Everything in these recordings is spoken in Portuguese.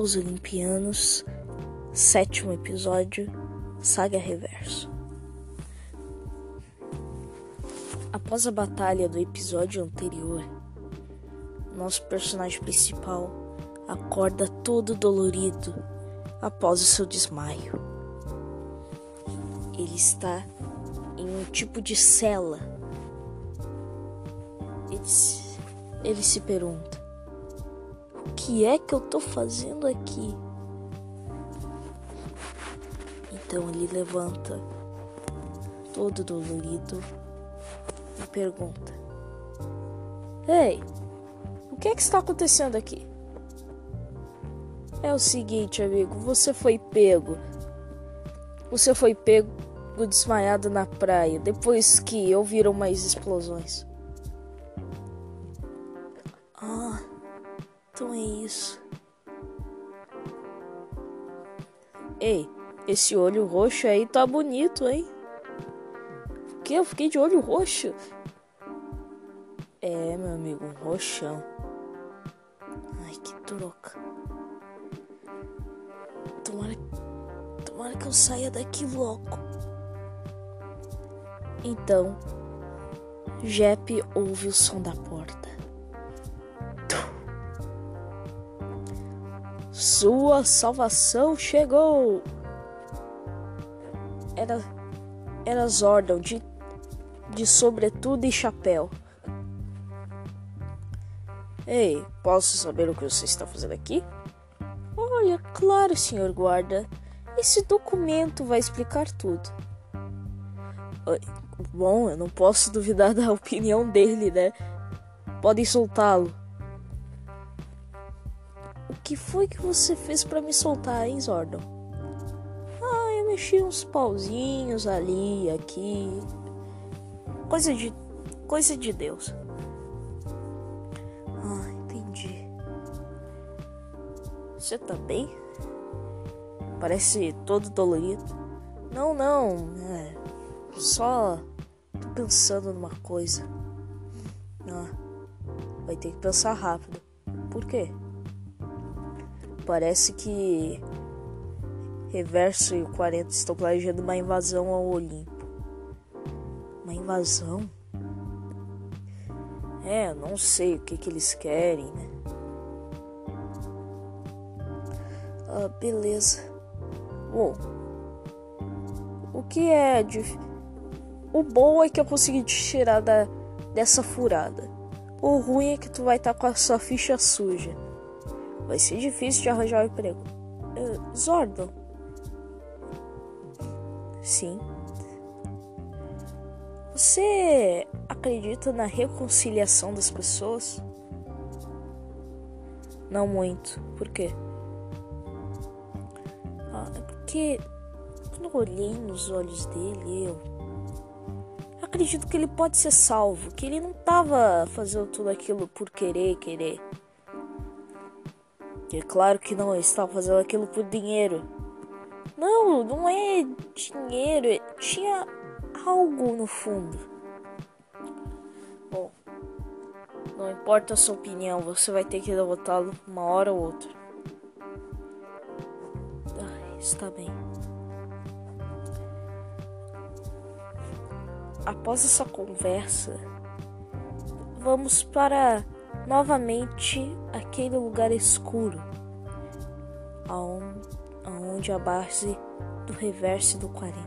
Os Olimpianos, sétimo episódio, Saga Reverso. Após a batalha do episódio anterior, nosso personagem principal acorda todo dolorido após o seu desmaio. Ele está em um tipo de cela. Ele se, ele se pergunta: O que é que eu tô fazendo aqui? Então ele levanta, todo dolorido, e pergunta: Ei, o que é que está acontecendo aqui? É o seguinte, amigo, você foi pego. Você foi pego desmaiado na praia depois que ouviram mais explosões. Ah, então é isso. Ei, esse olho roxo aí tá bonito, hein? O que? Eu fiquei de olho roxo? É, meu amigo, um roxão. Ai, que troca. Tomara, tomara que eu saia daqui logo. Então, Jep ouve o som da porta. Sua salvação chegou! Era, era Zordon de, de sobretudo e chapéu. Ei, posso saber o que você está fazendo aqui? Olha, claro, senhor guarda. Esse documento vai explicar tudo. Bom, eu não posso duvidar da opinião dele, né? Podem soltá-lo. Que foi que você fez para me soltar, hein, Zordon? Ah, eu mexi uns pauzinhos ali, aqui. Coisa de. coisa de Deus. Ah, entendi. Você tá bem? Parece todo dolorido. Não, não. É, só tô pensando numa coisa. Ah, vai ter que pensar rápido. Por quê? Parece que Reverso e o 40 estão planejando uma invasão ao Olimpo. Uma invasão? É, não sei o que, que eles querem, né? Ah, beleza. Bom, o que é difícil? O bom é que eu consegui te tirar da, dessa furada. O ruim é que tu vai estar tá com a sua ficha suja. Vai ser difícil de arranjar um emprego. Uh, Zordon. Sim. Você acredita na reconciliação das pessoas? Não muito. Por quê? Ah, é porque quando eu olhei nos olhos dele, eu acredito que ele pode ser salvo, que ele não tava fazendo tudo aquilo por querer, querer. É claro que não, estava fazendo aquilo por dinheiro. Não, não é dinheiro, é, tinha algo no fundo. Bom, não importa a sua opinião, você vai ter que derrotá-lo uma hora ou outra. Ah, está bem. após essa conversa, vamos para novamente aquele lugar escuro, aonde a base do reverso do 40.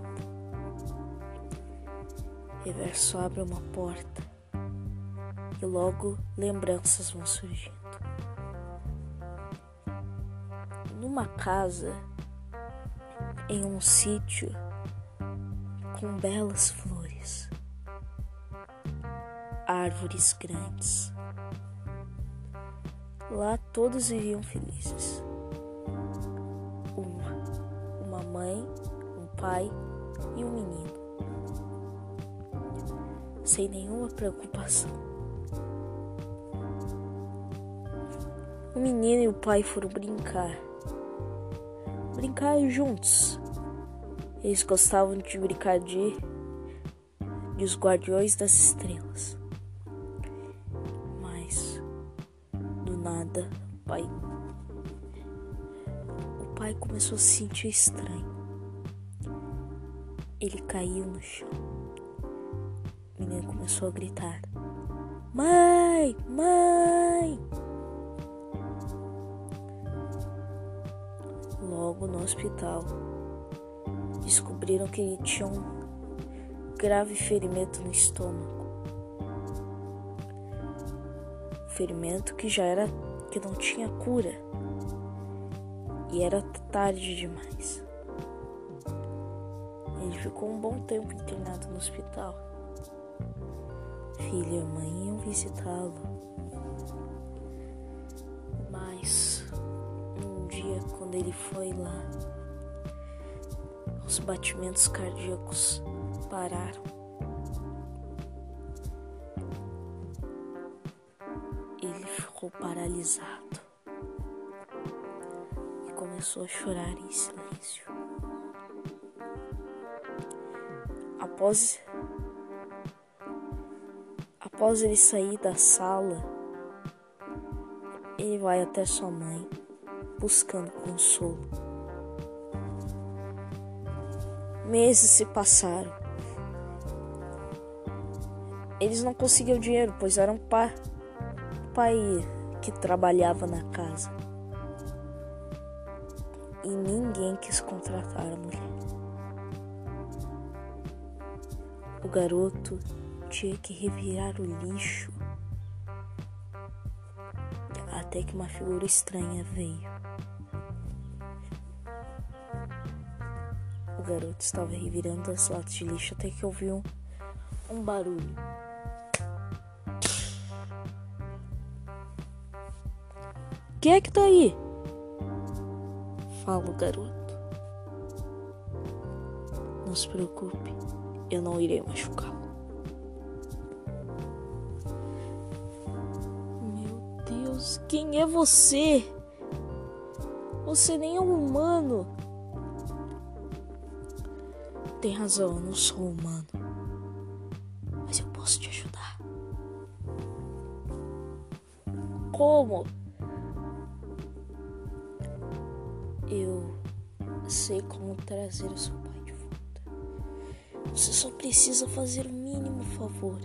Reverso abre uma porta e logo lembranças vão surgindo. Numa casa, em um sítio com belas flores árvores grandes. Lá todos viviam felizes. Uma, uma mãe, um pai e um menino. Sem nenhuma preocupação. O menino e o pai foram brincar. Brincar juntos. Eles gostavam de brincar de, de os guardiões das estrelas. Começou se estranho. Ele caiu no chão. O menino começou a gritar: Mãe! Mãe! Logo no hospital, descobriram que ele tinha um grave ferimento no estômago. Ferimento que já era que não tinha cura. E era tarde demais. Ele ficou um bom tempo internado no hospital. Filha e mãe iam visitá-lo. Mas um dia quando ele foi lá, os batimentos cardíacos pararam. Ele ficou paralisado começou a chorar em silêncio. Após após ele sair da sala, ele vai até sua mãe buscando consolo. Meses se passaram. Eles não conseguiam dinheiro, pois eram pai, pai que trabalhava na casa. E ninguém quis contratar a mulher. O garoto tinha que revirar o lixo até que uma figura estranha veio. O garoto estava revirando as latas de lixo até que ouviu um, um barulho. Quem é que tá aí? Fala o garoto. Não se preocupe, eu não irei machucá-lo. Meu Deus, quem é você? Você nem é um humano. Tem razão, eu não sou humano. Mas eu posso te ajudar. Como? Eu sei como trazer o seu pai de volta. Você só precisa fazer o mínimo favor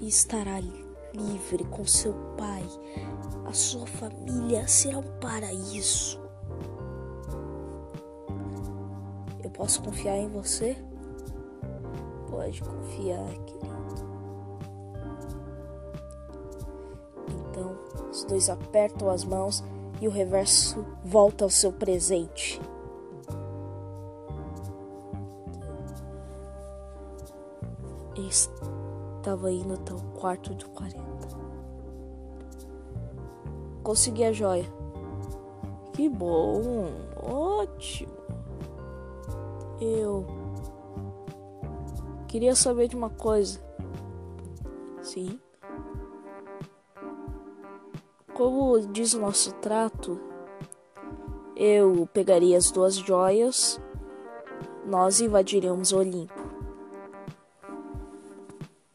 e estará livre com seu pai. A sua família será um paraíso. Eu posso confiar em você? Pode confiar, querido. Então, os dois apertam as mãos e o reverso volta ao seu presente. Estava indo até o quarto do 40. Consegui a joia. Que bom, ótimo. Eu queria saber de uma coisa. Sim. Como diz o nosso trato, eu pegaria as duas joias, nós invadiríamos o Olimpo.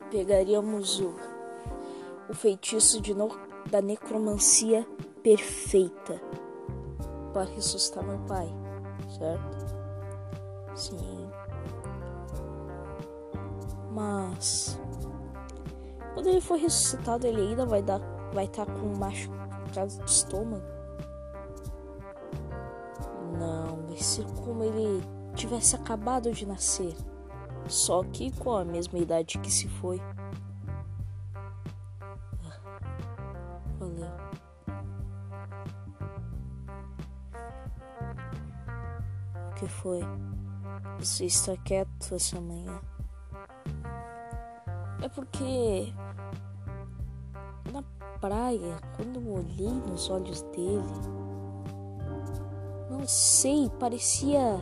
Pegaríamos o, o feitiço de no, da necromancia perfeita para ressuscitar meu pai, certo? Sim. Mas quando ele for ressuscitado, ele ainda vai dar vai estar tá com um machucado de estômago? Ser como ele tivesse acabado de nascer, só que com a mesma idade que se foi. Valeu. O que foi? Você está quieto essa manhã? É porque na praia, quando eu olhei nos olhos dele, sei, parecia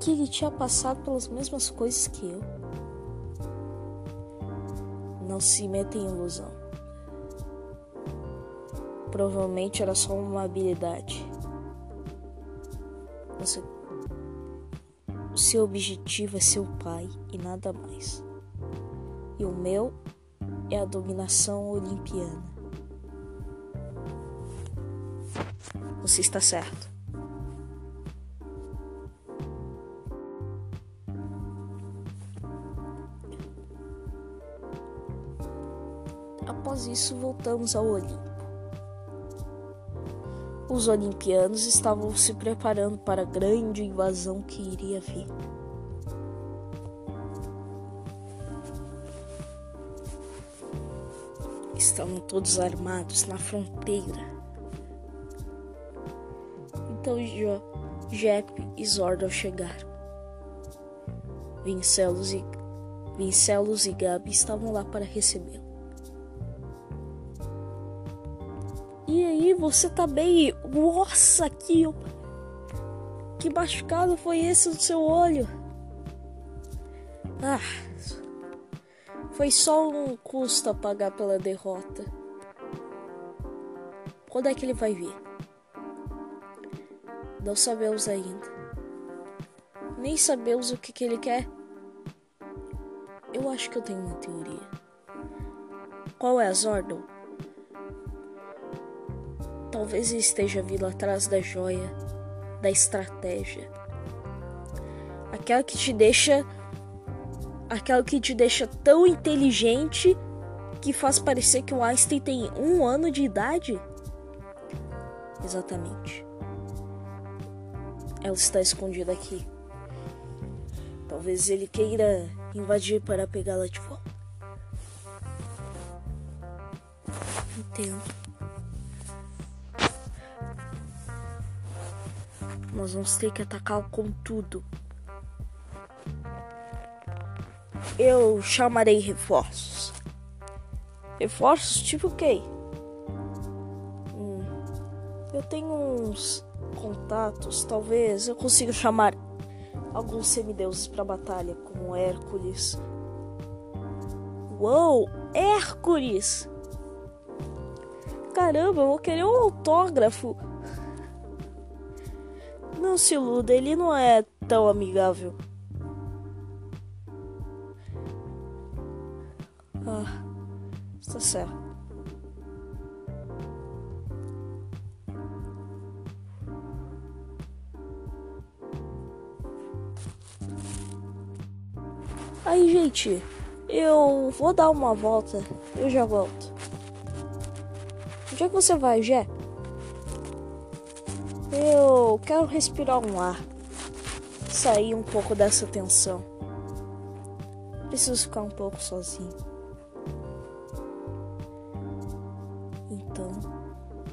que ele tinha passado pelas mesmas coisas que eu. Não se meta em ilusão. Provavelmente era só uma habilidade. Você o seu objetivo é seu pai e nada mais. E o meu é a dominação olimpiana. Você está certo. Após isso, voltamos ao Olimpo. Os olimpianos estavam se preparando para a grande invasão que iria vir. Estavam todos armados na fronteira. Então jo e Zordon chegaram. Vincelos e, Vincelos e Gabi estavam lá para recebê-lo. E aí, você tá bem? Nossa, que, que machucado foi esse no seu olho? Ah, foi só um custo a pagar pela derrota. Quando é que ele vai vir? Não sabemos ainda. Nem sabemos o que, que ele quer. Eu acho que eu tenho uma teoria. Qual é a Zordon? Talvez ele esteja vindo atrás da joia, da estratégia. Aquela que te deixa. Aquela que te deixa tão inteligente que faz parecer que o Einstein tem um ano de idade? Exatamente. Ela está escondida aqui. Talvez ele queira invadir para pegá-la de volta. Entendo. Nós vamos ter que atacá-lo com tudo. Eu chamarei reforços. Reforços tipo o quê? Hum, eu tenho uns contatos, talvez eu consiga chamar alguns semideuses para batalha, como Hércules. Uou, Hércules! Caramba, eu vou querer um autógrafo. Não se iluda, ele não é tão amigável. Ah, está certo. Aí, gente, eu vou dar uma volta. Eu já volto. Onde é que você vai, Jé? Eu quero respirar um ar, sair um pouco dessa tensão. Preciso ficar um pouco sozinho. Então,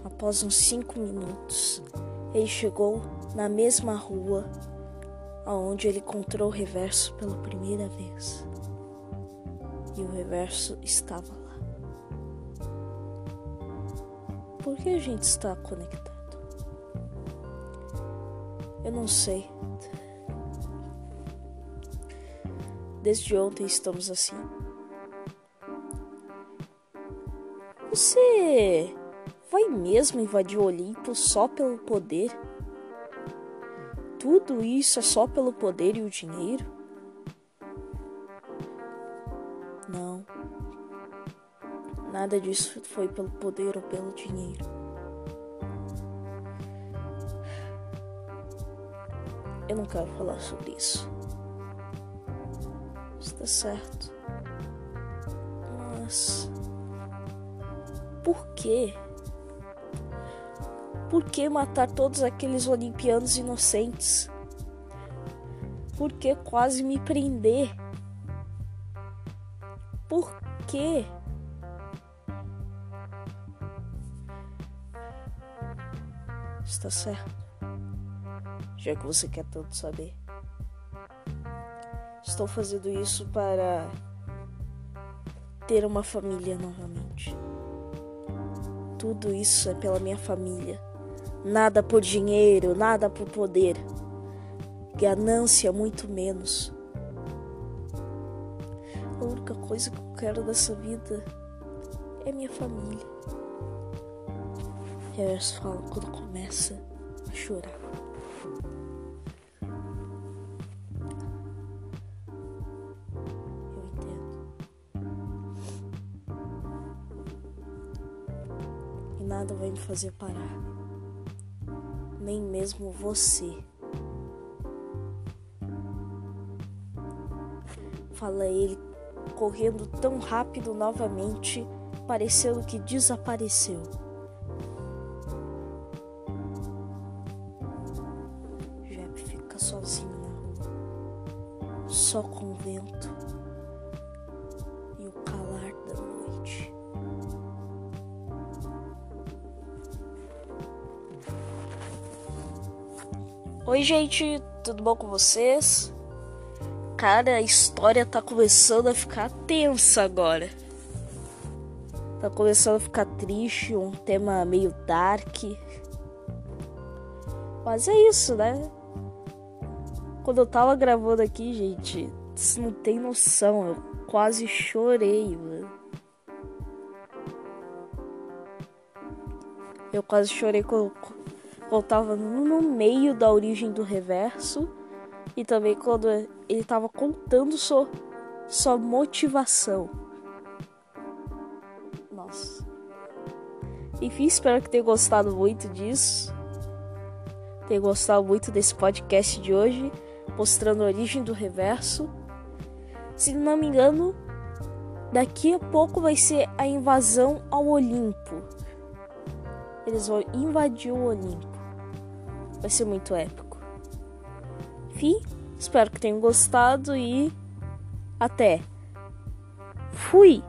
após uns cinco minutos, ele chegou na mesma rua aonde ele encontrou o reverso pela primeira vez. E o reverso estava lá. Por que a gente está conectado? Eu não sei. Desde ontem estamos assim. Você vai mesmo invadir o Olimpo só pelo poder? Tudo isso é só pelo poder e o dinheiro? Não. Nada disso foi pelo poder ou pelo dinheiro. Eu não quero falar sobre isso. Está certo. Mas. Por quê? Por que matar todos aqueles olimpianos inocentes? Por que quase me prender? Por quê? Está certo já que você quer tanto saber. Estou fazendo isso para ter uma família novamente. Tudo isso é pela minha família. Nada por dinheiro, nada por poder. Ganância, muito menos. A única coisa que eu quero dessa vida é minha família. Harris fala quando começa a chorar. nada vai me fazer parar. Nem mesmo você. Fala ele, correndo tão rápido novamente, parecendo que desapareceu. Jeb fica sozinho na rua, só com o vento Oi, gente, tudo bom com vocês? Cara, a história tá começando a ficar tensa agora. Tá começando a ficar triste, um tema meio dark. Mas é isso, né? Quando eu tava gravando aqui, gente, você não tem noção, eu quase chorei, mano. Eu quase chorei quando quando tava no meio da origem do reverso e também quando ele tava contando sua, sua motivação. Nossa. Enfim, espero que tenha gostado muito disso. Tenha gostado muito desse podcast de hoje, mostrando a origem do reverso. Se não me engano, daqui a pouco vai ser a invasão ao Olimpo. Eles vão invadir o Olimpo. Vai ser muito épico. Enfim, espero que tenham gostado e até. Fui!